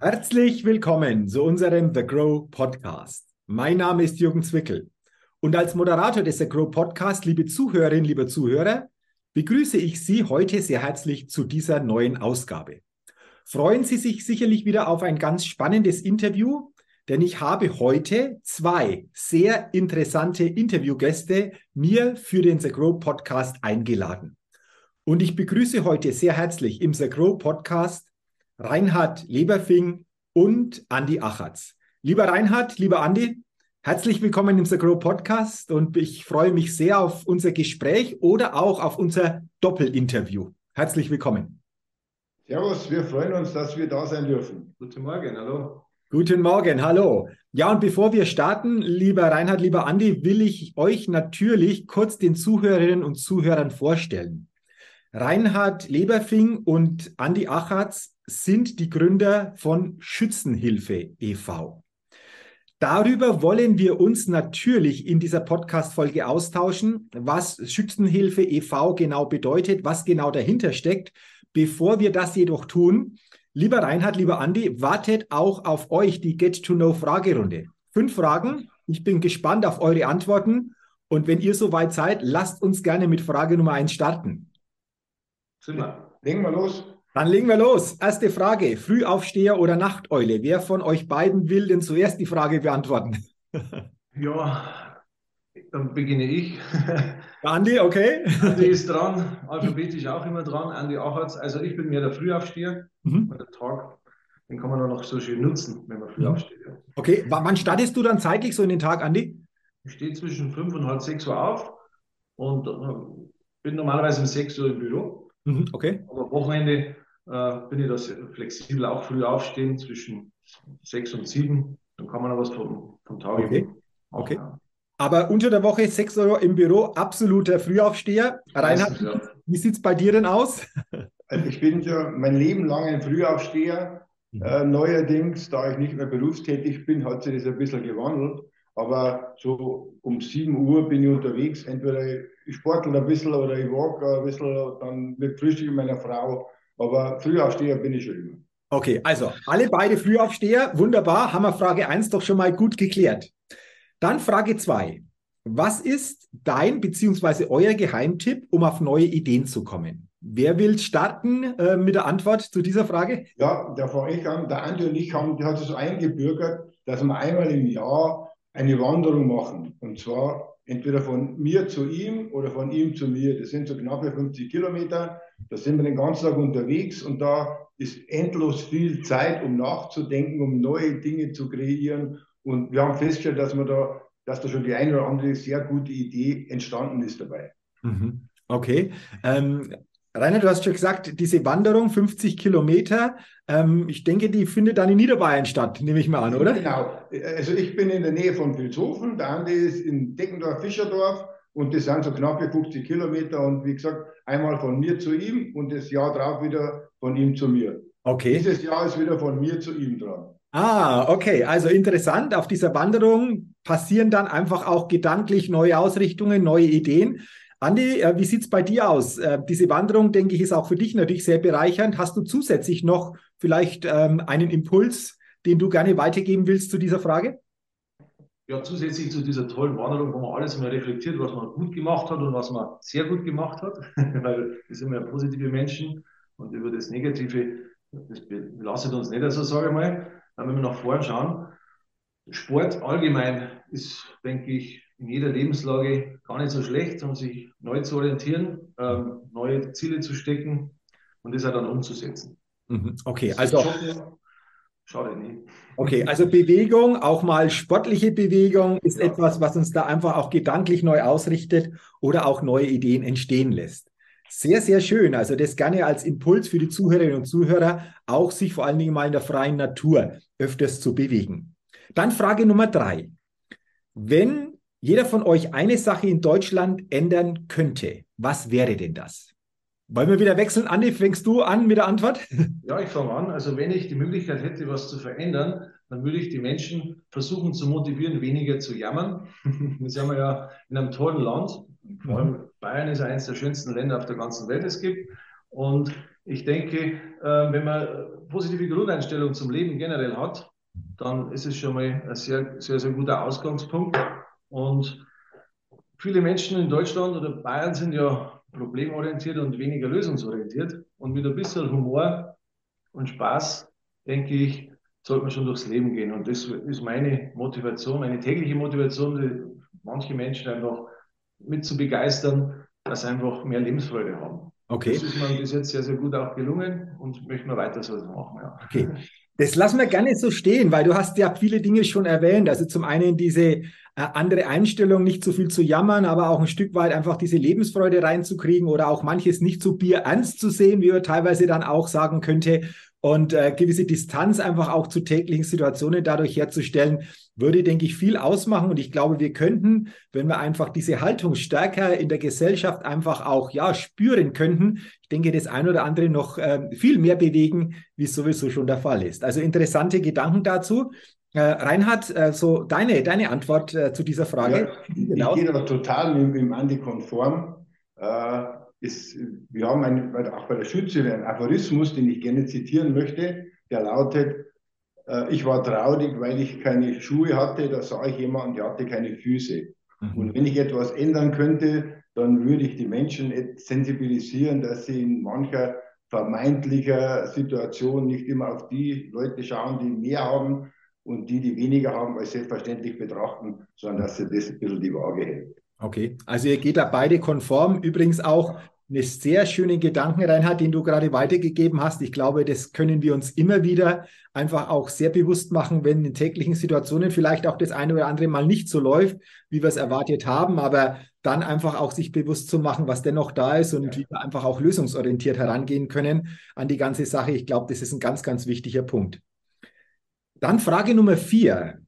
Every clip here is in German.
Herzlich willkommen zu unserem The Grow Podcast. Mein Name ist Jürgen Zwickel und als Moderator des The Grow Podcast, liebe Zuhörerinnen, liebe Zuhörer, begrüße ich Sie heute sehr herzlich zu dieser neuen Ausgabe. Freuen Sie sich sicherlich wieder auf ein ganz spannendes Interview, denn ich habe heute zwei sehr interessante Interviewgäste mir für den The Grow Podcast eingeladen. Und ich begrüße heute sehr herzlich im The Grow Podcast Reinhard Leberfing und Andi Achatz. Lieber Reinhard, lieber Andi, herzlich willkommen im The Grow Podcast und ich freue mich sehr auf unser Gespräch oder auch auf unser Doppelinterview. Herzlich willkommen. Servus, wir freuen uns, dass wir da sein dürfen. Guten Morgen, hallo. Guten Morgen, hallo. Ja, und bevor wir starten, lieber Reinhard, lieber Andi, will ich euch natürlich kurz den Zuhörerinnen und Zuhörern vorstellen. Reinhard Leberfing und Andi Achatz sind die Gründer von Schützenhilfe e.V. Darüber wollen wir uns natürlich in dieser Podcast-Folge austauschen, was Schützenhilfe e.V. genau bedeutet, was genau dahinter steckt. Bevor wir das jedoch tun, Lieber Reinhard, lieber Andi, wartet auch auf euch die Get-to-Know-Fragerunde. Fünf Fragen. Ich bin gespannt auf eure Antworten. Und wenn ihr soweit seid, lasst uns gerne mit Frage Nummer eins starten. Super. Legen wir los. Dann legen wir los. Erste Frage. Frühaufsteher oder Nachteule? Wer von euch beiden will denn zuerst die Frage beantworten? ja, dann beginne ich. Andi, okay. Andi ist dran, alphabetisch auch immer dran. Andi Achatz. Also ich bin mehr der Frühaufsteher. Mhm. Der Tag, den kann man dann noch so schön nutzen, wenn man früh mhm. aufsteht. Ja. Okay, w wann startest du dann zeitlich so in den Tag, Andi? Ich stehe zwischen 5 und halb 6 Uhr auf und äh, bin normalerweise um 6 Uhr im Büro. Mhm, okay. Aber am Wochenende bin ich das flexibel auch früh aufstehen, zwischen 6 und 7. Dann kann man noch was vom, vom Tag okay. machen. Okay. Ja. Aber unter der Woche 6 Uhr im Büro, absoluter Frühaufsteher. Reinhard, ja. wie sieht es bei dir denn aus? Also ich bin schon mein Leben lang ein Frühaufsteher. Mhm. Äh, neuerdings, da ich nicht mehr berufstätig bin, hat sich das ein bisschen gewandelt. Aber so um 7 Uhr bin ich unterwegs. Entweder ich sportle ein bisschen oder ich walk ein bisschen, dann mit Frühstück meiner Frau. Aber Frühaufsteher bin ich schon immer. Okay, also alle beide Frühaufsteher, wunderbar, haben wir Frage 1 doch schon mal gut geklärt. Dann Frage 2. Was ist dein bzw. euer Geheimtipp, um auf neue Ideen zu kommen? Wer will starten äh, mit der Antwort zu dieser Frage? Ja, da fange ich an. Der Andi und ich haben, die hat es so eingebürgert, dass wir einmal im Jahr eine Wanderung machen. Und zwar entweder von mir zu ihm oder von ihm zu mir. Das sind so knappe 50 Kilometer. Da sind wir den ganzen Tag unterwegs und da ist endlos viel Zeit, um nachzudenken, um neue Dinge zu kreieren. Und wir haben festgestellt, dass, wir da, dass da schon die eine oder andere sehr gute Idee entstanden ist dabei. Mhm. Okay. Ähm, Rainer, du hast schon gesagt, diese Wanderung 50 Kilometer, ähm, ich denke, die findet dann in Niederbayern statt, nehme ich mal an, oder? Genau. Also ich bin in der Nähe von Vilshofen, der andere ist in Deckendorf-Fischerdorf und das sind so knappe 50 Kilometer und wie gesagt, einmal von mir zu ihm und das Jahr drauf wieder von ihm zu mir. Okay. Dieses Jahr ist wieder von mir zu ihm dran. Ah, okay. Also interessant. Auf dieser Wanderung passieren dann einfach auch gedanklich neue Ausrichtungen, neue Ideen. Andi, äh, wie sieht es bei dir aus? Äh, diese Wanderung, denke ich, ist auch für dich natürlich sehr bereichernd. Hast du zusätzlich noch vielleicht ähm, einen Impuls, den du gerne weitergeben willst zu dieser Frage? Ja, zusätzlich zu dieser tollen Wanderung, wo man alles mal reflektiert, was man gut gemacht hat und was man sehr gut gemacht hat, weil wir sind ja positive Menschen und über das Negative, das belastet uns nicht, also sage ich mal. Wenn wir nach vorne schauen, Sport allgemein ist, denke ich, in jeder Lebenslage gar nicht so schlecht, um sich neu zu orientieren, ähm, neue Ziele zu stecken und das auch dann umzusetzen. Mhm. Okay, also. Schade nicht. Okay, also Bewegung, auch mal sportliche Bewegung, ist ja. etwas, was uns da einfach auch gedanklich neu ausrichtet oder auch neue Ideen entstehen lässt. Sehr, sehr schön. Also das gerne als Impuls für die Zuhörerinnen und Zuhörer, auch sich vor allen Dingen mal in der freien Natur öfters zu bewegen. Dann Frage Nummer drei. Wenn jeder von euch eine Sache in Deutschland ändern könnte, was wäre denn das? Wollen wir wieder wechseln? Andi, fängst du an mit der Antwort? Ja, ich fange an. Also wenn ich die Möglichkeit hätte, was zu verändern, dann würde ich die Menschen versuchen zu motivieren, weniger zu jammern. Wir sind ja in einem tollen Land. Vor allem Bayern ist eines der schönsten Länder auf der ganzen Welt es gibt. Und ich denke, äh, wenn man positive Grundeinstellung zum Leben generell hat, dann ist es schon mal ein sehr, sehr, sehr guter Ausgangspunkt. Und viele Menschen in Deutschland oder Bayern sind ja problemorientiert und weniger lösungsorientiert. Und mit ein bisschen Humor und Spaß, denke ich, sollte man schon durchs Leben gehen. Und das ist meine Motivation, meine tägliche Motivation, manche Menschen einfach mit zu begeistern, dass sie einfach mehr Lebensfreude haben. Okay. Das ist mir bis jetzt sehr, sehr gut auch gelungen und möchte mir weiter so machen. Ja. Okay. Das lassen wir gerne so stehen, weil du hast ja viele Dinge schon erwähnt. Also zum einen diese andere Einstellung, nicht so viel zu jammern, aber auch ein Stück weit einfach diese Lebensfreude reinzukriegen oder auch manches nicht so bierernst zu sehen, wie man teilweise dann auch sagen könnte und äh, gewisse Distanz einfach auch zu täglichen Situationen dadurch herzustellen, würde, denke ich, viel ausmachen. Und ich glaube, wir könnten, wenn wir einfach diese Haltung stärker in der Gesellschaft einfach auch ja spüren könnten, ich denke, das ein oder andere noch äh, viel mehr bewegen, wie es sowieso schon der Fall ist. Also interessante Gedanken dazu. Äh, Reinhard, äh, so deine, deine Antwort äh, zu dieser Frage. Ja, genau. Ich gehe da total mit, mit dem Andi konform. Äh, ist, wir haben einen, auch bei der Schütze einen Aphorismus, den ich gerne zitieren möchte, der lautet, äh, ich war traurig, weil ich keine Schuhe hatte, da sah ich jemanden, der hatte keine Füße. Mhm. Und wenn ich etwas ändern könnte, dann würde ich die Menschen sensibilisieren, dass sie in mancher vermeintlicher Situation nicht immer auf die Leute schauen, die mehr haben und die, die weniger haben, als selbstverständlich betrachten, sondern dass sie das ein bisschen die Waage hält. Okay, also ihr geht da beide konform. Übrigens auch eine sehr schöne Gedanken, Reinhard, den du gerade weitergegeben hast. Ich glaube, das können wir uns immer wieder einfach auch sehr bewusst machen, wenn in täglichen Situationen vielleicht auch das eine oder andere mal nicht so läuft, wie wir es erwartet haben, aber dann einfach auch sich bewusst zu machen, was dennoch da ist und ja. wie wir einfach auch lösungsorientiert herangehen können an die ganze Sache. Ich glaube, das ist ein ganz, ganz wichtiger Punkt. Dann Frage Nummer vier.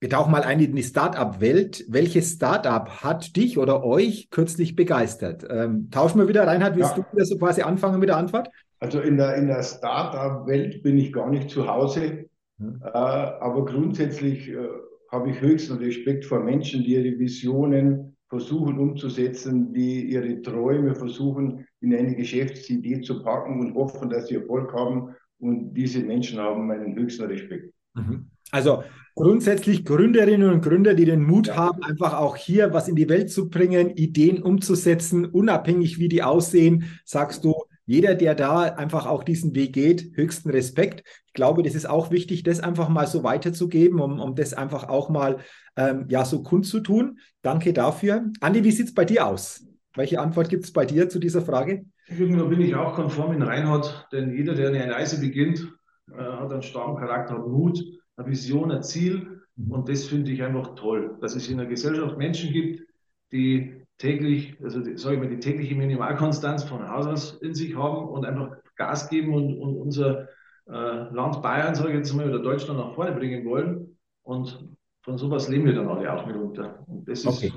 Wir tauchen mal ein in die Startup-Welt. Welches Startup hat dich oder euch kürzlich begeistert? Ähm, tauschen wir wieder, Reinhard, willst ja. du wieder so quasi anfangen mit der Antwort? Also in der, in der Startup-Welt bin ich gar nicht zu Hause, hm. äh, aber grundsätzlich äh, habe ich höchsten Respekt vor Menschen, die ihre Visionen versuchen umzusetzen, die ihre Träume versuchen in eine Geschäftsidee zu packen und hoffen, dass sie Erfolg haben. Und diese Menschen haben meinen höchsten Respekt. Mhm. Also grundsätzlich Gründerinnen und Gründer, die den Mut ja. haben, einfach auch hier was in die Welt zu bringen, Ideen umzusetzen, unabhängig wie die aussehen, sagst du, jeder, der da einfach auch diesen Weg geht, höchsten Respekt. Ich glaube, das ist auch wichtig, das einfach mal so weiterzugeben, um, um das einfach auch mal ähm, ja so kundzutun. Danke dafür. Andi, wie sieht es bei dir aus? Welche Antwort gibt es bei dir zu dieser Frage? Da bin ich auch konform in Reinhard, denn jeder, der eine Reise beginnt, äh, hat einen starken Charakter, hat Mut eine Vision, ein Ziel. Und das finde ich einfach toll, dass es in der Gesellschaft Menschen gibt, die täglich, also sage ich mal, die tägliche Minimalkonstanz von Haus aus in sich haben und einfach Gas geben und, und unser äh, Land Bayern, sage ich jetzt mal, oder Deutschland nach vorne bringen wollen. Und von sowas leben wir dann alle auch mitunter. Und das ist okay.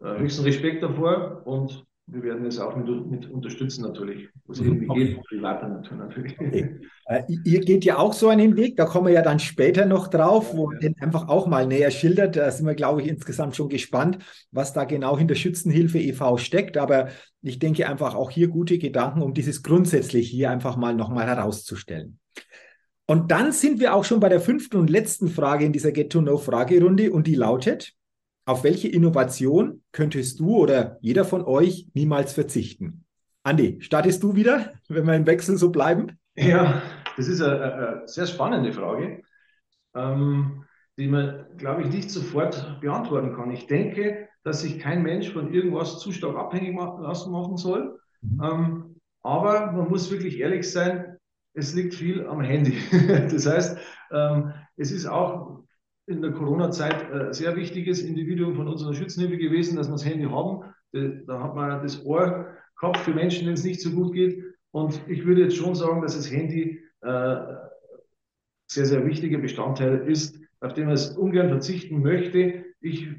äh, höchsten Respekt davor und wir werden es auch mit, mit unterstützen natürlich, wo es irgendwie okay. geht, privater Natur natürlich. Okay. Äh, ihr geht ja auch so einen Weg, da kommen wir ja dann später noch drauf, wo ja. den einfach auch mal näher schildert. Da sind wir, glaube ich, insgesamt schon gespannt, was da genau hinter Schützenhilfe e.V. steckt. Aber ich denke einfach auch hier gute Gedanken, um dieses grundsätzlich hier einfach mal nochmal herauszustellen. Und dann sind wir auch schon bei der fünften und letzten Frage in dieser Get-to-Know-Fragerunde und die lautet, auf welche Innovation könntest du oder jeder von euch niemals verzichten? Andi, startest du wieder, wenn wir im Wechsel so bleiben? Ja, das ist eine, eine sehr spannende Frage, ähm, die man, glaube ich, nicht sofort beantworten kann. Ich denke, dass sich kein Mensch von irgendwas zu stark abhängig machen, lassen machen soll. Mhm. Ähm, aber man muss wirklich ehrlich sein, es liegt viel am Handy. das heißt, ähm, es ist auch in der Corona-Zeit ein äh, sehr wichtiges Individuum von unserer Schützenhilfe gewesen, dass wir das Handy haben. Da hat man das Ohr gehabt für Menschen, denen es nicht so gut geht. Und ich würde jetzt schon sagen, dass das Handy äh, sehr, sehr wichtiger Bestandteil ist, auf den man es ungern verzichten möchte. Ich äh,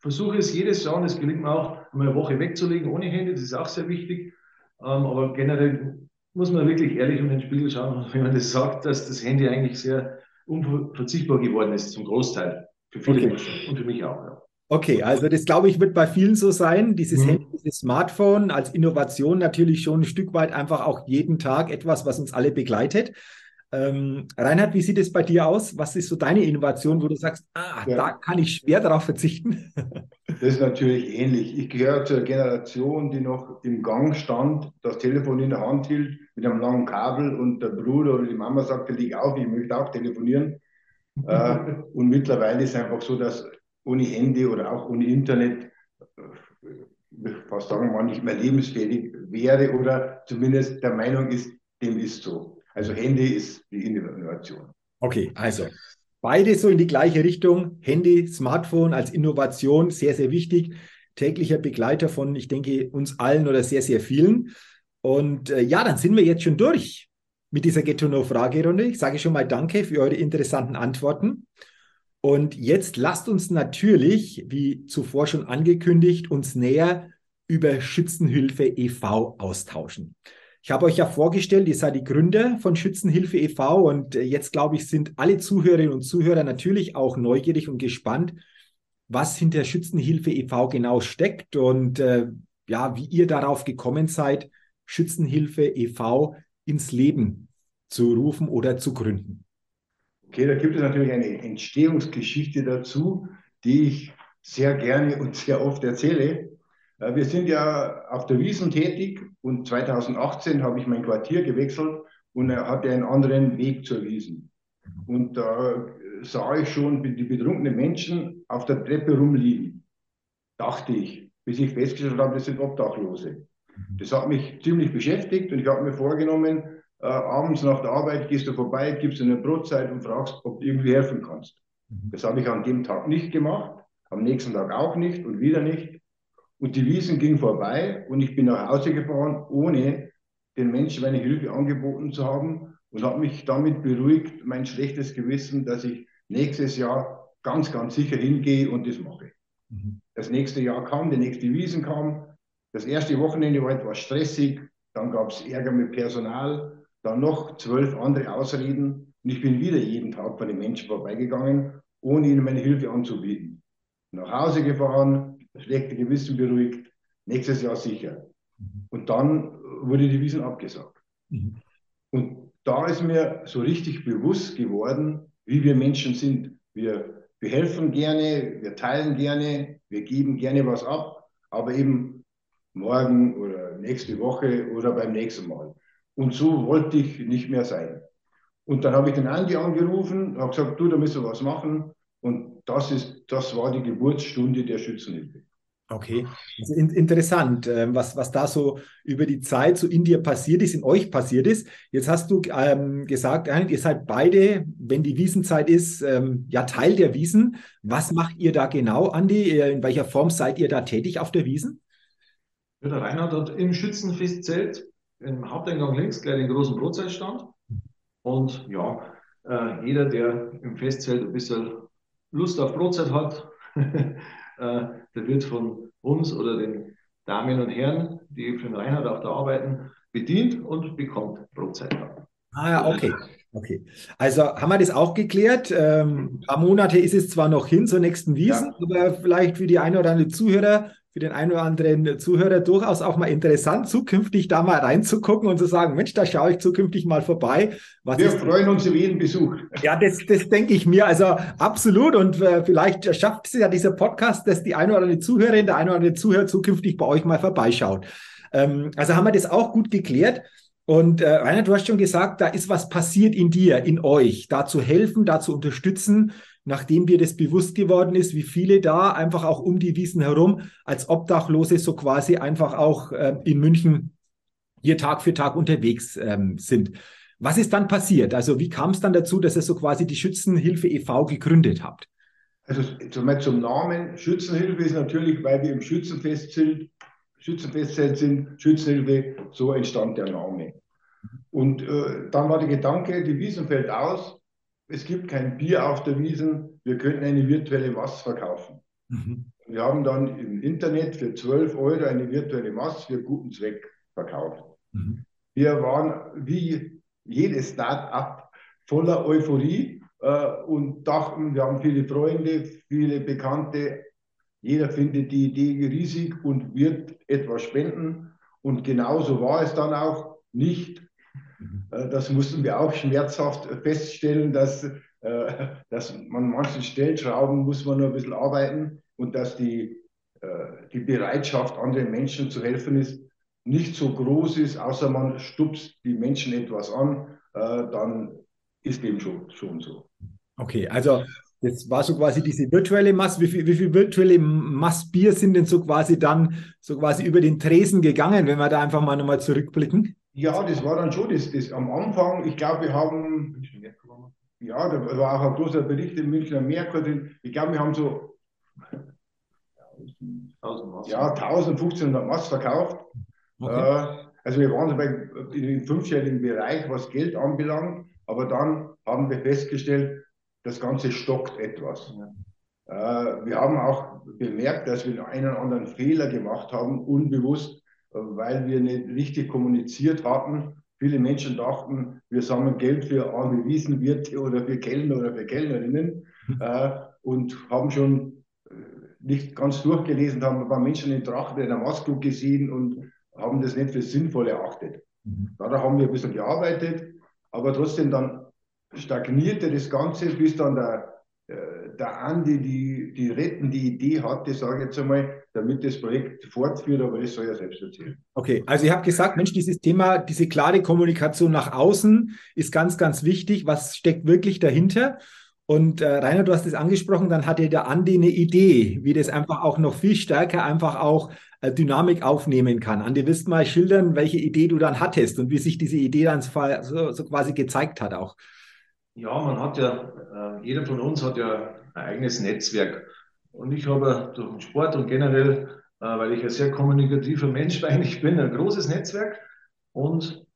versuche es jedes Jahr, und es gelingt mir auch, mal eine Woche wegzulegen ohne Handy. Das ist auch sehr wichtig. Ähm, aber generell muss man wirklich ehrlich in den Spiegel schauen, wenn man das sagt, dass das Handy eigentlich sehr unverzichtbar geworden ist, zum Großteil. Für viele okay. Menschen und für mich auch. Ja. Okay, also das glaube ich wird bei vielen so sein. Dieses Mhm. Handy, dieses Smartphone als Innovation natürlich schon ein Stück weit einfach auch jeden Tag etwas, was uns alle begleitet. Ähm, Reinhard, wie sieht es bei dir aus? Was ist so deine Innovation, wo du sagst, ah, Ja. da kann ich schwer darauf verzichten? Das ist natürlich ähnlich. Ich gehöre zur Generation, die noch im Gang stand, das Telefon in der Hand hielt, mit einem langen Kabel und der Bruder oder die Mama sagte, leg auf, ich möchte auch telefonieren. Äh, und mittlerweile ist es einfach so, dass ohne Handy oder auch ohne Internet, äh, fast sagen man nicht mehr lebensfähig wäre oder zumindest der Meinung ist, dem ist so. Also Handy ist die Innovation. Okay, also beide so in die gleiche Richtung. Handy, Smartphone als Innovation, sehr, sehr wichtig. Täglicher Begleiter von, ich denke, uns allen oder sehr, sehr vielen. Und äh, ja, dann sind wir jetzt schon durch mit dieser Get-to-Know-Fragerunde. Ich sage schon mal Danke für eure interessanten Antworten. Und jetzt lasst uns natürlich, wie zuvor schon angekündigt, uns näher über Schützenhilfe e.V. austauschen. Ich habe euch ja vorgestellt, ihr seid die Gründer von Schützenhilfe e.V. und äh, jetzt, glaube ich, sind alle Zuhörerinnen und Zuhörer natürlich auch neugierig und gespannt, was hinter Schützenhilfe e.V. genau steckt und äh, ja, wie ihr darauf gekommen seid, Schützenhilfe e.V. ins Leben zu rufen oder zu gründen. Okay, da gibt es natürlich eine Entstehungsgeschichte dazu, die ich sehr gerne und sehr oft erzähle. Äh, Wir sind ja auf der Wiesen tätig und 2018 habe ich mein Quartier gewechselt und hatte einen anderen Weg zur Wiesen. Und da sah ich schon die betrunkenen Menschen auf der Treppe rumliegen. Dachte ich, bis ich festgestellt habe, das sind Obdachlose. Das hat mich ziemlich beschäftigt und ich habe mir vorgenommen, äh, abends nach der Arbeit gehst du vorbei, gibst eine Brotzeit und fragst, ob du irgendwie helfen kannst. Das habe ich an dem Tag nicht gemacht, am nächsten Tag auch nicht und wieder nicht. Und die Wiesen ging vorbei und ich bin nach Hause gefahren, ohne den Menschen meine Hilfe angeboten zu haben und habe mich damit beruhigt, mein schlechtes Gewissen, dass ich nächstes Jahr ganz, ganz sicher hingehe und das mache. Das nächste Jahr kam, die nächste Wiesen kam. Das erste Wochenende war etwas stressig, dann gab es Ärger mit Personal, dann noch zwölf andere Ausreden und ich bin wieder jeden Tag bei den Menschen vorbeigegangen, ohne ihnen meine Hilfe anzubieten. Nach Hause gefahren, das schlechte Gewissen beruhigt, nächstes Jahr sicher. Und dann wurde die Wiesen abgesagt. Mhm. Und da ist mir so richtig bewusst geworden, wie wir Menschen sind. Wir, wir helfen gerne, wir teilen gerne, wir geben gerne was ab, aber eben morgen oder nächste Woche oder beim nächsten Mal. Und so wollte ich nicht mehr sein. Und dann habe ich den Andi angerufen, habe gesagt, du, da müssen wir was machen. Und das ist, das war die Geburtsstunde der Schützenhilfe. Okay, also in, interessant, ähm, was, was da so über die Zeit so in dir passiert ist, in euch passiert ist. Jetzt hast du ähm, gesagt, ihr seid beide, wenn die Wiesenzeit ist, ähm, ja Teil der Wiesen. Was macht ihr da genau, Andi? In welcher Form seid ihr da tätig auf der Wiesen? Ja, der Reinhard hat im Schützenfestzelt im Haupteingang links gleich den großen Brotzeitstand. Und ja, äh, jeder, der im Festzelt ein bisschen Lust auf Brotzeit hat, äh, der wird von uns oder den Damen und Herren, die für den Reinhard auch da arbeiten, bedient und bekommt Brotzeit. Ah ja, okay. Okay. Also haben wir das auch geklärt. Ähm, ein paar Monate ist es zwar noch hin zur nächsten Wiesen, Ja. aber vielleicht für die ein oder andere Zuhörer, für den einen oder anderen Zuhörer durchaus auch mal interessant, zukünftig da mal reinzugucken und zu sagen, Mensch, da schaue ich zukünftig mal vorbei. Was Wir freuen uns über jeden Besuch. Ja, das, das denke ich mir. Also absolut. Und äh, vielleicht schafft es ja dieser Podcast, dass die eine oder andere Zuhörerin, der eine oder andere Zuhörer zukünftig bei euch mal vorbeischaut. Ähm, also haben wir das auch gut geklärt. Und äh, Rainer, du hast schon gesagt, da ist was passiert in dir, in euch, da zu helfen, da zu unterstützen, nachdem dir das bewusst geworden ist, wie viele da einfach auch um die Wiesen herum als Obdachlose so quasi einfach auch äh, in München hier Tag für Tag unterwegs ähm, sind. Was ist dann passiert? Also wie kam es dann dazu, dass ihr so quasi die Schützenhilfe e.V. gegründet habt? Also zum, zum Namen Schützenhilfe ist natürlich, weil wir im Schützenfest sind, Schützenfestzelt sind, Schützenhilfe, so entstand der Name. Und äh, dann war der Gedanke, die Wiesen fällt aus, es gibt kein Bier auf der Wiesen, wir könnten eine virtuelle Mass verkaufen. Mhm. Wir haben dann im Internet für 12 Euro eine virtuelle Mass für guten Zweck verkauft. Mhm. Wir waren wie jedes Start-up voller Euphorie äh, und dachten, wir haben viele Freunde, viele Bekannte, Jeder findet die Idee riesig und wird etwas spenden. Und genauso war es dann auch nicht. Mhm. Äh, das mussten wir auch schmerzhaft feststellen, dass, äh, dass man manchen Stellschrauben muss man nur ein bisschen arbeiten und dass die, äh, die Bereitschaft, anderen Menschen zu helfen ist, nicht so groß ist, außer man stupst die Menschen etwas an, dann ist dem schon, schon so. Okay, also das war so quasi diese virtuelle Mass. Wie viel, wie viel virtuelle Massbier sind denn so quasi dann so quasi über den Tresen gegangen, wenn wir da einfach mal nochmal zurückblicken? Ja, das war dann schon das, das am Anfang. Ich glaube, wir haben, ja, da war auch ein großer Bericht im Münchner Merkur. Ich glaube, wir haben so ja, 1500 Mass verkauft. Okay. Äh, also wir waren so bei, in dem fünfjährigen Bereich, was Geld anbelangt. Aber dann haben wir festgestellt, das Ganze stockt etwas. Ja. Äh, wir haben auch bemerkt, dass wir einen oder anderen Fehler gemacht haben, unbewusst, äh, weil wir nicht richtig kommuniziert hatten. Viele Menschen dachten, wir sammeln Geld für arme Wiesenwirte oder für Kellner oder für Kellnerinnen äh, und haben schon nicht ganz durchgelesen, haben ein paar Menschen in Tracht in der Maske gesehen und haben das nicht für sinnvoll erachtet. Mhm. Da haben wir ein bisschen gearbeitet, aber trotzdem dann stagnierte das Ganze, bis dann der, äh, der Andi die, die rettende Idee hatte, sage ich jetzt einmal, damit das Projekt fortführt, aber das soll ja selbst erzählen. Okay, also ihr habt gesagt, Mensch, dieses Thema, diese klare Kommunikation nach außen ist ganz, ganz wichtig. Was steckt wirklich dahinter? Und äh, Rainer, du hast es angesprochen, dann hatte der Andi eine Idee, wie das einfach auch noch viel stärker einfach auch äh, Dynamik aufnehmen kann. Andi, willst du mal schildern, welche Idee du dann hattest und wie sich diese Idee dann so, so quasi gezeigt hat auch? Ja, man hat ja, äh, jeder von uns hat ja ein eigenes Netzwerk. Und ich habe durch den Sport und generell, äh, weil ich ein sehr kommunikativer Mensch eigentlich bin, ein großes Netzwerk. Und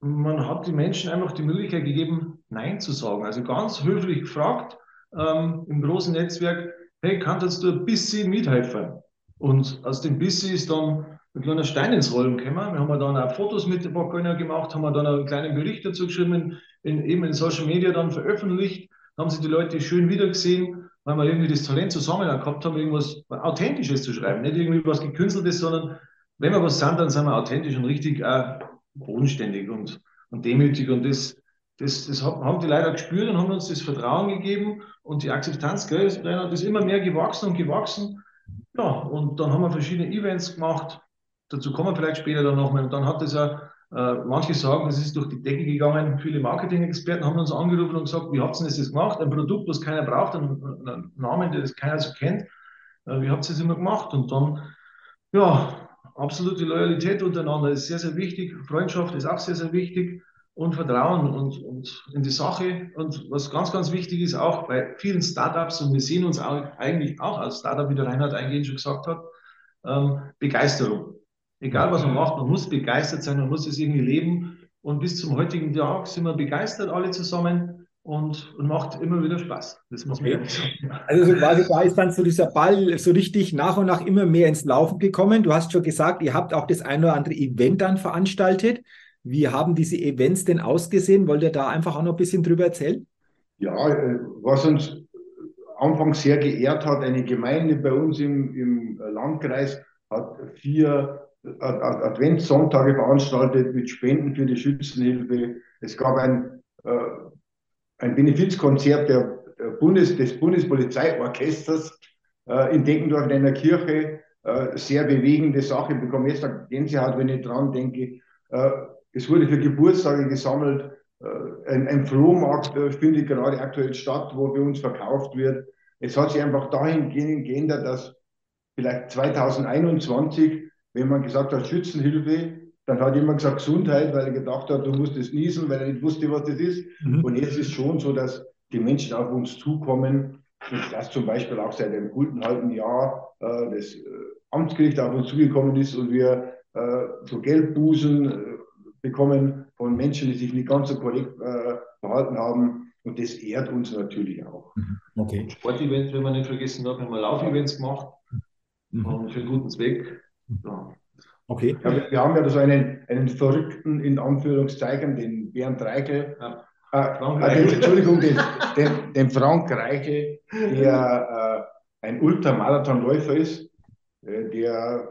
man hat den Menschen einfach die Möglichkeit gegeben, Nein zu sagen. Also ganz höflich gefragt ähm, im großen Netzwerk, hey, kannst du ein bisschen mithelfen? Und aus dem bisschen ist dann ein kleiner Stein ins Rollen gekommen. Wir haben dann auch Fotos mit Wagner gemacht, haben dann einen kleinen Bericht dazu geschrieben, in, eben in Social Media dann veröffentlicht. Haben sich die Leute schön wiedergesehen, weil wir irgendwie das Talent zusammen gehabt haben, irgendwas Authentisches zu schreiben. Nicht irgendwie was Gekünsteltes, sondern wenn wir was sind, dann sind wir authentisch und richtig äh, bodenständig und, und demütig. Und das, das, das haben die leider gespürt und haben uns das Vertrauen gegeben und die Akzeptanz, gell, das ist immer mehr gewachsen und gewachsen. Ja, und dann haben wir verschiedene Events gemacht, dazu kommen wir vielleicht später dann nochmal. Und dann hat es ja, äh, manche sagen, das ist durch die Decke gegangen. Viele Marketing-Experten haben uns angerufen und gesagt, wie habt ihr das jetzt gemacht? Ein Produkt, was keiner braucht, einen, einen Namen, der das keiner so kennt. Äh, wie habt ihr das immer gemacht? Und dann, ja, absolute Loyalität untereinander ist sehr, sehr wichtig. Freundschaft ist auch sehr, sehr wichtig. Und Vertrauen und, und in die Sache. Und was ganz, ganz wichtig ist, auch bei vielen Startups, und wir sehen uns auch, eigentlich auch als Startup, wie der Reinhard eingehend schon gesagt hat, ähm, Begeisterung. Egal was man macht, man muss begeistert sein, man muss es irgendwie leben. Und bis zum heutigen Tag sind wir begeistert alle zusammen und, und macht immer wieder Spaß. Das muss man okay. sagen. Also so quasi da ist dann so dieser Ball so richtig nach und nach immer mehr ins Laufen gekommen. Du hast schon gesagt, ihr habt auch das ein oder andere Event dann veranstaltet. Wie haben diese Events denn ausgesehen? Wollt ihr da einfach auch noch ein bisschen drüber erzählen? Ja, äh, was uns anfangs sehr geehrt hat, eine Gemeinde bei uns im, im Landkreis hat vier Adventssonntage veranstaltet mit Spenden für die Schützenhilfe. Es gab ein, äh, ein Benefizkonzert der, der Bundes, des Bundespolizeiorchesters äh, in Deckendorf in einer Kirche. Äh, sehr bewegende Sache. Ich bekomme jetzt Gänsehaut, wenn ich dran denke. Äh, es wurde für Geburtstage gesammelt. Äh, ein, ein Flohmarkt äh, findet gerade aktuell statt, wo für uns verkauft wird. Es hat sich einfach dahingehend geändert, dass vielleicht 2021 wenn man gesagt hat Schützenhilfe, dann hat jemand gesagt Gesundheit, weil er gedacht hat, du musst es niesen, weil er nicht wusste, was das ist. Mhm. Und jetzt ist schon so, dass die Menschen auf uns zukommen und dass zum Beispiel auch seit einem guten halben Jahr äh, das äh, Amtsgericht auf uns zugekommen ist und wir äh, so Geldbußen äh, bekommen von Menschen, die sich nicht ganz so korrekt äh, verhalten haben. Und das ehrt uns natürlich auch. Mhm. Okay. Sportevents, wenn man nicht vergessen darf, haben wir Laufevents gemacht mhm. für einen guten Zweck. Ja. Okay. Ja, wir haben ja so einen, einen verrückten, in Anführungszeichen, den Bernd Reichel. Ja. Äh, äh, den, Entschuldigung, den, den, den, Frank Reichel, der äh, ein Ultramarathonläufer ist, äh, der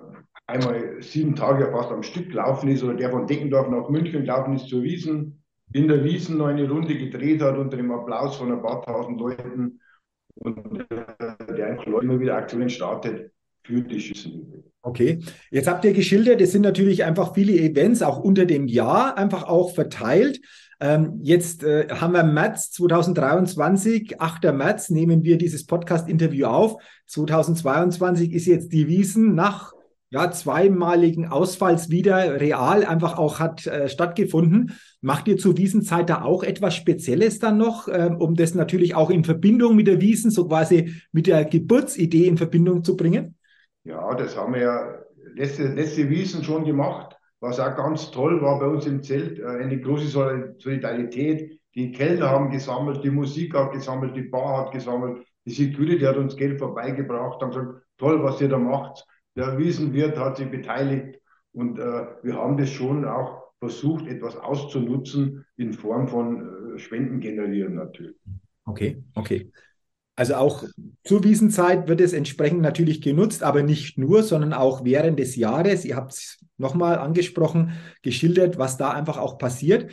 einmal sieben Tage fast am Stück gelaufen ist oder der von Deckendorf nach München gelaufen ist zur Wiesen, in der Wiesen noch eine Runde gedreht hat unter dem Applaus von ein paar tausend Leuten und äh, der einfach immer wieder Aktionen startet für die Schützenhilfe. Okay, jetzt habt ihr geschildert, es sind natürlich einfach viele Events auch unter dem Jahr einfach auch verteilt. Ähm, jetzt äh, haben wir März 2023, 8. März nehmen wir dieses Podcast-Interview auf. 2022 ist jetzt die Wiesen nach ja, zweimaligen Ausfalls wieder real einfach auch hat äh, stattgefunden. Macht ihr zur Wiesenzeit da auch etwas Spezielles dann noch, äh, um das natürlich auch in Verbindung mit der Wiesen, so quasi mit der Geburtsidee in Verbindung zu bringen? Ja, das haben wir ja letzte, letzte Wiesen schon gemacht. Was auch ganz toll war bei uns im Zelt, äh, eine große Solidarität. Die Kellner haben gesammelt, die Musik hat gesammelt, die Bar hat gesammelt, die Security hat uns Geld vorbeigebracht, haben gesagt, toll, was ihr da macht. Der Wiesenwirt hat sich beteiligt und äh, wir haben das schon auch versucht, etwas auszunutzen in Form von äh, Spenden generieren natürlich. Okay, okay. Also auch zur Wiesenzeit wird es entsprechend natürlich genutzt, aber nicht nur, sondern auch während des Jahres. Ihr habt es nochmal angesprochen, geschildert, was da einfach auch passiert.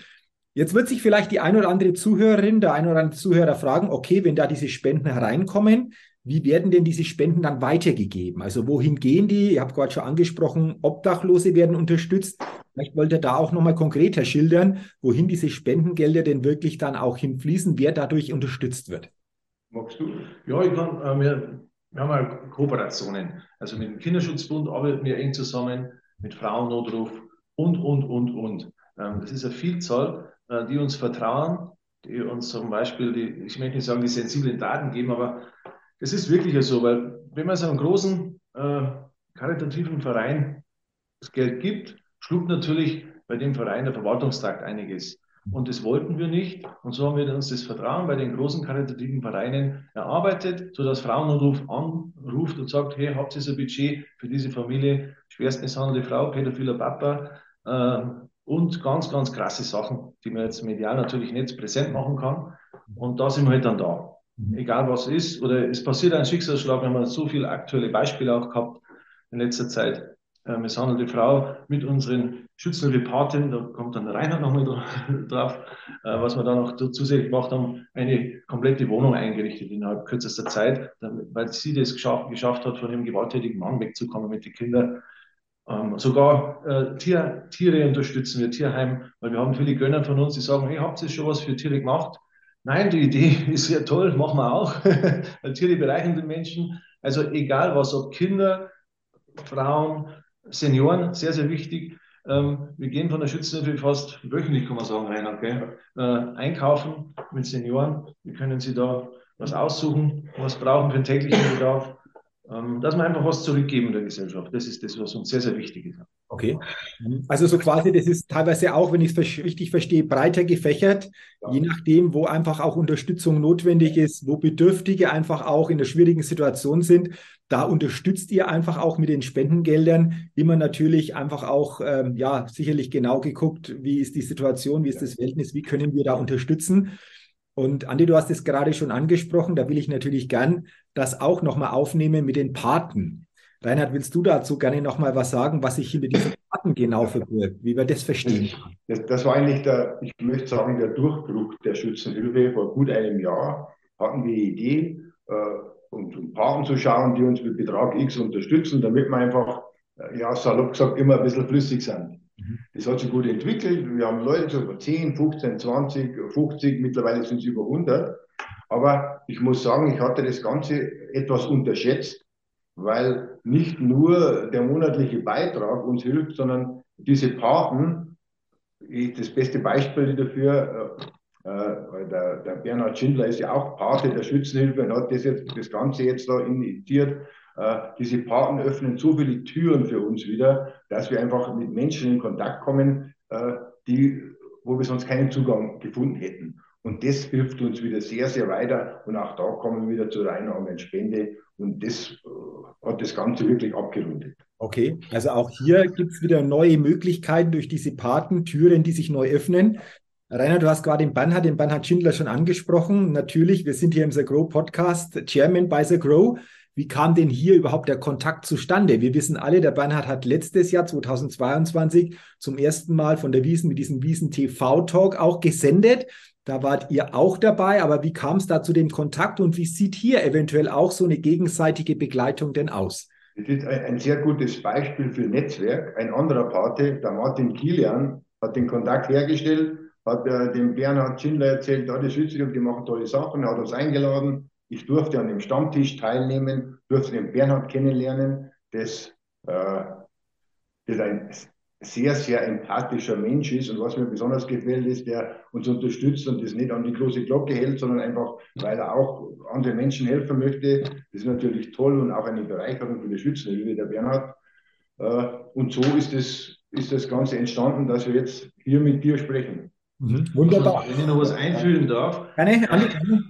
Jetzt wird sich vielleicht die ein oder andere Zuhörerin, der ein oder andere Zuhörer fragen, okay, wenn da diese Spenden hereinkommen, wie werden denn diese Spenden dann weitergegeben? Also wohin gehen die? Ihr habt gerade schon angesprochen, Obdachlose werden unterstützt. Vielleicht wollt ihr da auch nochmal konkreter schildern, wohin diese Spendengelder denn wirklich dann auch hinfließen, wer dadurch unterstützt wird. Magst du? Ja, ich kann, äh, wir, wir haben ja Kooperationen. Also mit dem Kinderschutzbund arbeiten wir eng zusammen, mit Frauennotruf und, und, und, und. Ähm, das ist eine Vielzahl, äh, die uns vertrauen, die uns zum Beispiel, die, ich möchte nicht sagen, die sensiblen Daten geben, aber es ist wirklich so, weil wenn man so einem großen äh, karitativen Verein das Geld gibt, schluckt natürlich bei dem Verein der Verwaltungstrakt einiges. Und das wollten wir nicht. Und so haben wir uns das Vertrauen bei den großen karitativen Vereinen erarbeitet, sodass Frauennotruf anruft und sagt, hey, habt ihr so ein Budget für diese Familie, schwerst misshandelte Frau, pädophiler Papa äh, und ganz, ganz krasse Sachen, die man jetzt medial natürlich nicht präsent machen kann. Und da sind wir halt dann da. Mhm. Egal was ist, oder es passiert ein Schicksalsschlag, wir haben so viele aktuelle Beispiele auch gehabt in letzter Zeit. Äh, misshandelte Frau mit unseren Schützenrepatin, da kommt dann der Reinhard nochmal drauf, äh, was wir da noch zusätzlich gemacht haben, eine komplette Wohnung eingerichtet innerhalb kürzester Zeit, weil sie das geschafft, geschafft hat, von dem gewalttätigen Mann wegzukommen mit den Kindern. Ähm, sogar äh, Tier, Tiere unterstützen wir, Tierheim, weil wir haben viele Gönner von uns, die sagen, hey, habt ihr schon was für Tiere gemacht? Nein, die Idee ist sehr toll, machen wir auch. Tiere bereichern den Menschen. Also egal was, ob Kinder, Frauen, Senioren, sehr, sehr wichtig. Ähm, wir gehen von der Schützenhilfe fast wöchentlich, kann man sagen, Reinhard, gell? Äh, einkaufen mit Senioren. Wir können sie da was aussuchen, was brauchen für den täglichen Bedarf. Ähm, dass wir einfach was zurückgeben der Gesellschaft. Das ist das, was uns sehr, sehr wichtig ist. Okay. Also so quasi, das ist teilweise auch, wenn ich es richtig verstehe, breiter gefächert, ja. je nachdem, wo einfach auch Unterstützung notwendig ist, wo Bedürftige einfach auch in der schwierigen Situation sind. Da unterstützt ihr einfach auch mit den Spendengeldern immer natürlich einfach auch, ähm, ja, sicherlich genau geguckt, wie ist die Situation, wie ist das Verhältnis, wie können wir da unterstützen. Und Andi, du hast es gerade schon angesprochen, da will ich natürlich gern das auch nochmal aufnehmen mit den Paten. Reinhard, willst du dazu gerne nochmal was sagen, was sich hinter diesen Paten genau verbirgt, wie wir das verstehen? Das, das, war eigentlich der, ich möchte sagen, der Durchbruch der Schützenhilfe. Vor gut einem Jahr hatten wir die Idee, äh, um, um Paten zu schauen, die uns mit Betrag X unterstützen, damit wir einfach, äh, ja, salopp gesagt, immer ein bisschen flüssig sind. Mhm. Das hat sich gut entwickelt. Wir haben Leute so über 10, 15, 20, 50, mittlerweile sind es über 100. Aber ich muss sagen, ich hatte das Ganze etwas unterschätzt, weil nicht nur der monatliche Beitrag uns hilft, sondern diese Paten, das beste Beispiel dafür, äh, äh der, der Bernhard Schindler ist ja auch Pate der Schützenhilfe und hat das, jetzt, das Ganze jetzt da initiiert. Äh, diese Paten öffnen so viele Türen für uns wieder, dass wir einfach mit Menschen in Kontakt kommen, die, wo wir sonst keinen Zugang gefunden hätten. Und das hilft uns wieder sehr, sehr weiter. Und auch da kommen wir wieder zur und Spende. Und das äh, hat das Ganze wirklich abgerundet. Okay, also auch hier gibt es wieder neue Möglichkeiten durch diese Paten, Türen, die sich neu öffnen. Rainer, du hast gerade den Bernhard, den Bernhard Schindler schon angesprochen. Natürlich, wir sind hier im The Grow Podcast, Chairman bei The Grow. Wie kam denn hier überhaupt der Kontakt zustande? Wir wissen alle, der Bernhard hat letztes Jahr 2022 zum ersten Mal von der Wiesen mit diesem Wiesen TV Talk auch gesendet. Da wart ihr auch dabei, aber wie kam es da zu dem Kontakt und wie sieht hier eventuell auch so eine gegenseitige Begleitung denn aus? Das ist ein sehr gutes Beispiel für Netzwerk. Ein anderer Pate, der Martin Kilian, hat den Kontakt hergestellt, hat äh, dem Bernhard Schindler erzählt, da ist Schütze und die machen tolle Sachen, hat uns eingeladen. Ich durfte an dem Stammtisch teilnehmen, durfte den Bernhard kennenlernen, das, äh, das ein sehr, sehr empathischer Mensch ist. Und was mir besonders gefällt, ist, der uns unterstützt und das nicht an die große Glocke hält, sondern einfach, weil er auch anderen Menschen helfen möchte. Das ist natürlich toll und auch eine Bereicherung für die Schützenhilfe, der Bernhard. Äh, und so ist das, ist das Ganze entstanden, dass wir jetzt hier mit dir sprechen. Mhm. Wunderbar. Wenn ich noch was einfügen darf. Gerne,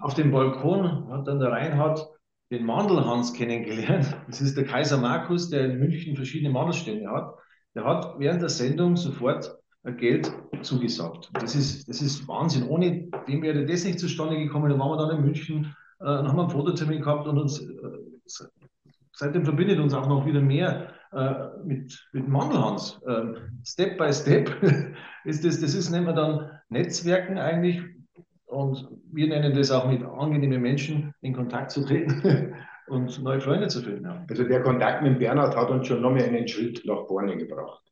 Auf dem Balkon hat dann der Reinhard den Mandelhans kennengelernt. Das ist der Kaiser Markus, der in München verschiedene Mandelstände hat. Der hat während der Sendung sofort Geld zugesagt. Das ist, das ist Wahnsinn. Ohne dem wäre das nicht zustande gekommen. Da waren wir dann in München, äh, haben wir einen Fototermin gehabt und uns, äh, seitdem verbindet uns auch noch wieder mehr äh, mit, mit Mandelhans. Ähm, Step by Step ist das, das ist, nennen wir dann Netzwerken eigentlich. Und wir nennen das auch mit angenehmen Menschen in Kontakt zu treten. und neue Freunde zu finden. Ja. Also der Kontakt mit Bernhard hat uns schon noch mehr einen Schritt nach vorne gebracht.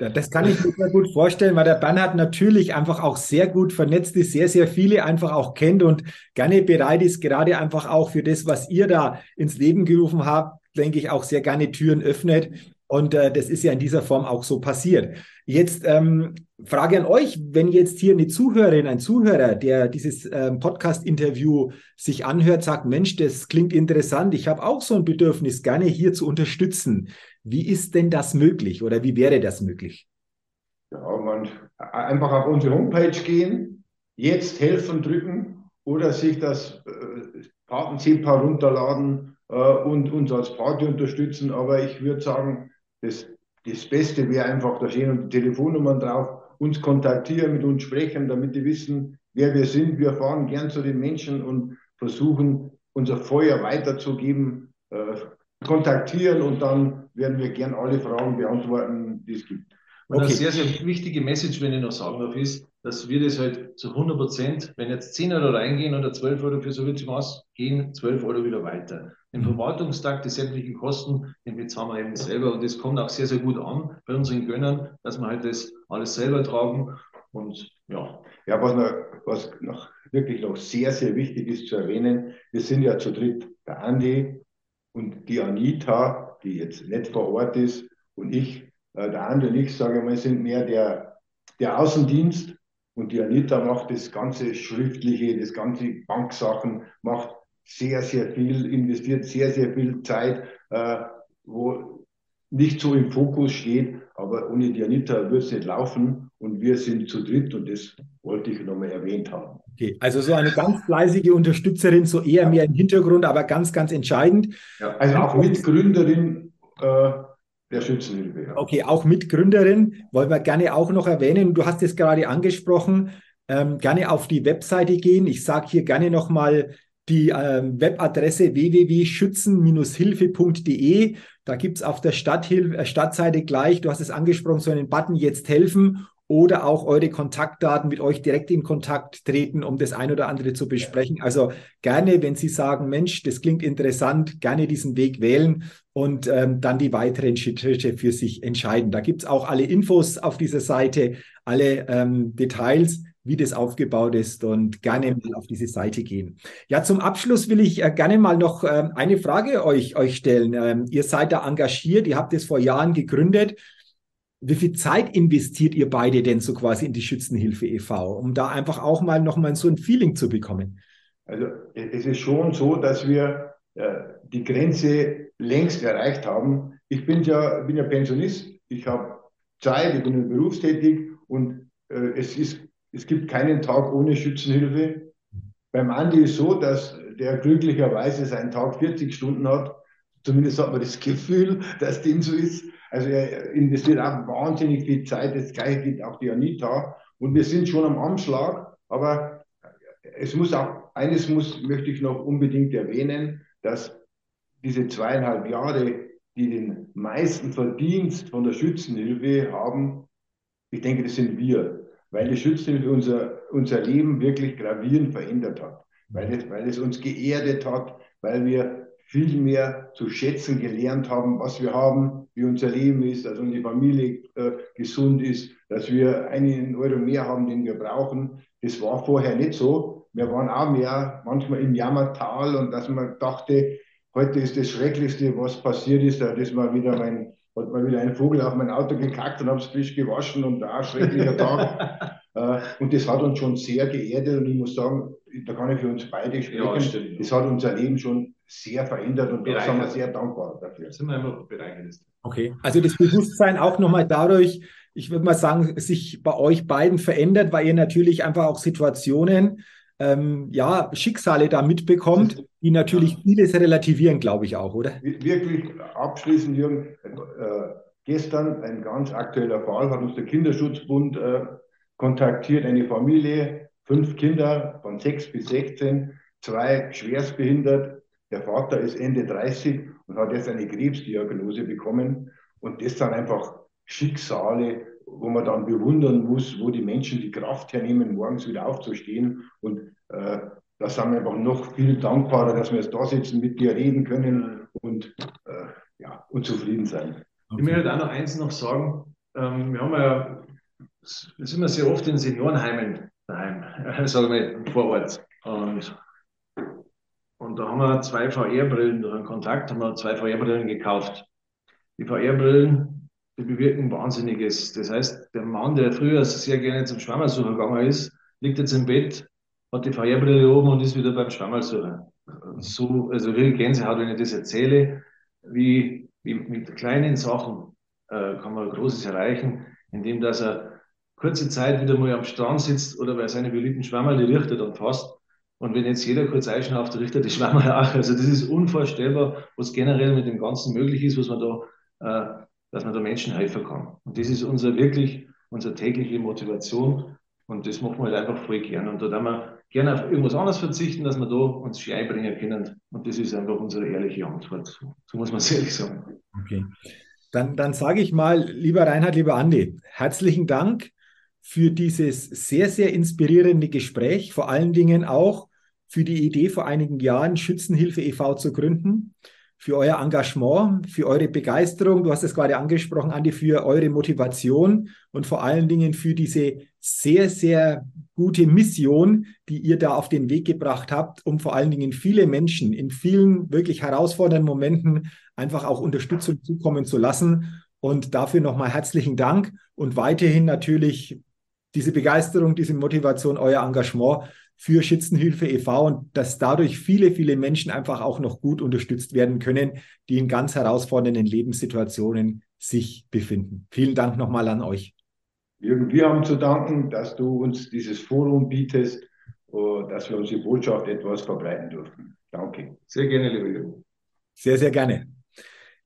Ja, das kann ich mir sehr gut vorstellen, weil der Bernhard natürlich einfach auch sehr gut vernetzt ist, sehr, sehr viele einfach auch kennt und gerne bereit ist, gerade einfach auch für das, was ihr da ins Leben gerufen habt, denke ich, auch sehr gerne Türen öffnet. Und äh, das ist ja in dieser Form auch so passiert. Jetzt ähm, Frage an euch, wenn jetzt hier eine Zuhörerin, ein Zuhörer, der dieses ähm, Podcast-Interview sich anhört, sagt, Mensch, das klingt interessant, ich habe auch so ein Bedürfnis, gerne hier zu unterstützen. Wie ist denn das möglich oder wie wäre das möglich? Ja, man einfach auf unsere Homepage gehen, jetzt helfen drücken oder sich das äh, Paten-Zebra runterladen äh, und uns als Party unterstützen. Aber ich würde sagen, das das Beste wäre einfach, da stehen unsere Telefonnummern drauf, uns kontaktieren, mit uns sprechen, damit die wissen, wer wir sind. Wir fahren gern zu den Menschen und versuchen, unser Feuer weiterzugeben, äh, kontaktieren und dann werden wir gern alle Fragen beantworten, die es gibt. Und okay. eine sehr, sehr wichtige Message, wenn ich noch sagen darf, ist, dass wir das halt zu 100 Prozent, wenn jetzt 10 Euro reingehen oder 12 Euro für so viel zum gehen 12 Euro wieder weiter. Den mhm. Verwaltungstag, die sämtlichen Kosten, den bezahlen wir eben selber. Und das kommt auch sehr, sehr gut an bei unseren Gönnern, dass wir halt das alles selber tragen. Und ja. Ja, was noch, was noch wirklich noch sehr, sehr wichtig ist zu erwähnen, wir sind ja zu dritt. Der Andi und die Anita, die jetzt nicht vor Ort ist, und ich, der Andi und ich, sage mal, sind mehr der, der Außendienst. Und die Anita macht das ganze Schriftliche, das ganze Banksachen, macht sehr, sehr viel, investiert sehr, sehr viel Zeit, äh, wo nicht so im Fokus steht, aber ohne die Anita würde es nicht laufen und wir sind zu dritt und das wollte ich nochmal erwähnt haben. Okay, also so eine ganz fleißige Unterstützerin, so eher ja. mehr im Hintergrund, aber ganz, ganz entscheidend. Ja, also auch Mitgründerin äh, der Schützenhilfe. Ja. Okay, auch Mitgründerin, wollen wir gerne auch noch erwähnen. Du hast es gerade angesprochen, ähm, gerne auf die Webseite gehen. Ich sage hier gerne nochmal die ähm, Webadresse www.schützen-hilfe.de. Da gibt es auf der Stadthil äh, Stadtseite gleich, du hast es angesprochen, so einen Button jetzt helfen oder auch eure Kontaktdaten mit euch direkt in Kontakt treten, um das ein oder andere zu besprechen. Also gerne, wenn Sie sagen, Mensch, das klingt interessant, gerne diesen Weg wählen und ähm, dann die weiteren Schritte für sich entscheiden. Da gibt es auch alle Infos auf dieser Seite, alle ähm, Details wie das aufgebaut ist und gerne mal auf diese Seite gehen. Ja, zum Abschluss will ich äh, gerne mal noch äh, eine Frage euch, euch stellen. Ähm, ihr seid da engagiert, ihr habt es vor Jahren gegründet. Wie viel Zeit investiert ihr beide denn so quasi in die Schützenhilfe e.V., um da einfach auch mal noch mal so ein Feeling zu bekommen? Also es ist schon so, dass wir äh, die Grenze längst erreicht haben. Ich bin ja, bin ja Pensionist, ich habe Zeit, ich bin berufstätig und äh, es ist es gibt keinen Tag ohne Schützenhilfe. Beim Andi ist so, dass der glücklicherweise seinen Tag 40 Stunden hat. Zumindest hat man das Gefühl, dass dem so ist. Also er investiert auch wahnsinnig viel Zeit. Das gleiche gilt auch die Anita. Und wir sind schon am Anschlag. Aber es muss auch, eines muss, möchte ich noch unbedingt erwähnen, dass diese zweieinhalb Jahre, die den meisten Verdienst von der Schützenhilfe haben, ich denke, das sind wir, weil die Schützenhilfe unser, unser Leben wirklich gravierend verändert hat, weil es, weil es uns geerdet hat, weil wir viel mehr zu schätzen gelernt haben, was wir haben, wie unser Leben ist, dass unsere Familie äh, gesund ist, dass wir einen Euro mehr haben, den wir brauchen. Das war vorher nicht so. Wir waren auch mehr manchmal im Jammertal und dass man dachte, heute ist das Schrecklichste, was passiert ist, da ist mal wieder mein, hat mal wieder ein Vogel auf mein Auto gekackt und habe es frisch gewaschen und da ein schrecklicher Tag. Äh, und das hat uns schon sehr geerdet und ich muss sagen, da kann ich für uns beide sprechen. Ja, stimmt, das hat unser Leben schon sehr verändert und da sind wir sehr dankbar dafür. Sind wir immer bereichert. Okay, also das Bewusstsein auch nochmal dadurch, ich würde mal sagen, sich bei euch beiden verändert, weil ihr natürlich einfach auch Situationen, ähm, ja, Schicksale da mitbekommt, die natürlich vieles relativieren, glaube ich auch, oder? Wirklich abschließend, Jürgen, äh, gestern ein ganz aktueller Fall hat uns der Kinderschutzbund äh, kontaktiert, eine Familie, fünf Kinder von sechs bis 16, zwei schwerstbehindert. Der Vater ist Ende 30 und hat jetzt eine Krebsdiagnose bekommen. Und das sind einfach Schicksale, wo man dann bewundern muss, wo die Menschen die Kraft hernehmen, morgens wieder aufzustehen. Und äh, da sind wir einfach noch viel dankbarer, dass wir jetzt da sitzen, mit dir reden können und, äh, ja, und zufrieden sein. Okay. Ich möchte auch noch eins noch sagen. Ähm, wir haben ja wir sind ja sehr oft in Seniorenheimen daheim, sagen wir vor Ort. Und, und da haben wir zwei VR-Brillen durch einen Kontakt, haben wir zwei VR-Brillen gekauft. Die VR-Brillen, die bewirken Wahnsinniges. Das heißt, der Mann, der früher sehr gerne zum Schwammersucher gegangen ist, liegt jetzt im Bett, hat die VR-Brille oben und ist wieder beim Schwammersucher. So, also wirklich Gänsehaut, wenn ich das erzähle, wie, wie mit kleinen Sachen äh, kann man Großes erreichen, indem dass er kurze Zeit wieder mal am Strand sitzt oder bei seine beliebten Schwammerl die Richter dann fasst. Und wenn jetzt jeder kurz einschnauft, richtet die Schwammerl auch. Also das ist unvorstellbar, was generell mit dem Ganzen möglich ist, was man da, äh, dass man da Menschen helfen kann. Und das ist unser wirklich, unsere tägliche Motivation. Und das machen wir halt einfach voll gern. Und da haben wir gerne auf irgendwas anderes verzichten, dass wir da uns Schei bringen können. Und das ist einfach unsere ehrliche Antwort. So muss man es ehrlich sagen. Okay. Dann, dann sage ich mal, lieber Reinhard, lieber Andi, herzlichen Dank für dieses sehr, sehr inspirierende Gespräch, vor allen Dingen auch für die Idee vor einigen Jahren, Schützenhilfe e.V. zu gründen, für euer Engagement, für eure Begeisterung, du hast es gerade angesprochen, Andi, für eure Motivation und vor allen Dingen für diese sehr, sehr gute Mission, die ihr da auf den Weg gebracht habt, um vor allen Dingen viele Menschen in vielen wirklich herausfordernden Momenten einfach auch Unterstützung zukommen zu lassen. Und dafür nochmal herzlichen Dank und weiterhin natürlich diese Begeisterung, diese Motivation, euer Engagement für Schützenhilfe e.V. und dass dadurch viele, viele Menschen einfach auch noch gut unterstützt werden können, die in ganz herausfordernden Lebenssituationen sich befinden. Vielen Dank nochmal an euch. Jürgen, wir haben zu danken, dass du uns dieses Forum bietest, äh, dass wir unsere Botschaft etwas verbreiten dürfen. Danke. Sehr gerne, liebe Jürgen. Sehr, sehr gerne.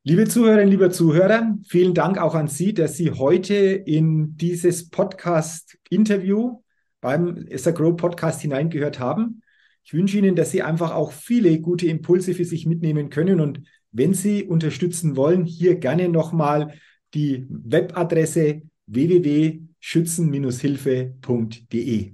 Liebe Zuhörerinnen, lieber Zuhörer, vielen Dank auch an Sie, dass Sie heute in dieses Podcast-Interview beim Grow Podcast hineingehört haben. Ich wünsche Ihnen, dass Sie einfach auch viele gute Impulse für sich mitnehmen können. Und wenn Sie unterstützen wollen, hier gerne nochmal die Webadresse www.schützen-hilfe.de.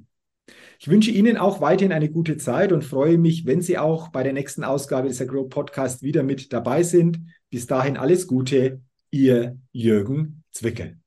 Ich wünsche Ihnen auch weiterhin eine gute Zeit und freue mich, wenn Sie auch bei der nächsten Ausgabe des Grow Podcast wieder mit dabei sind. Bis dahin alles Gute, Ihr Jürgen Zwickel.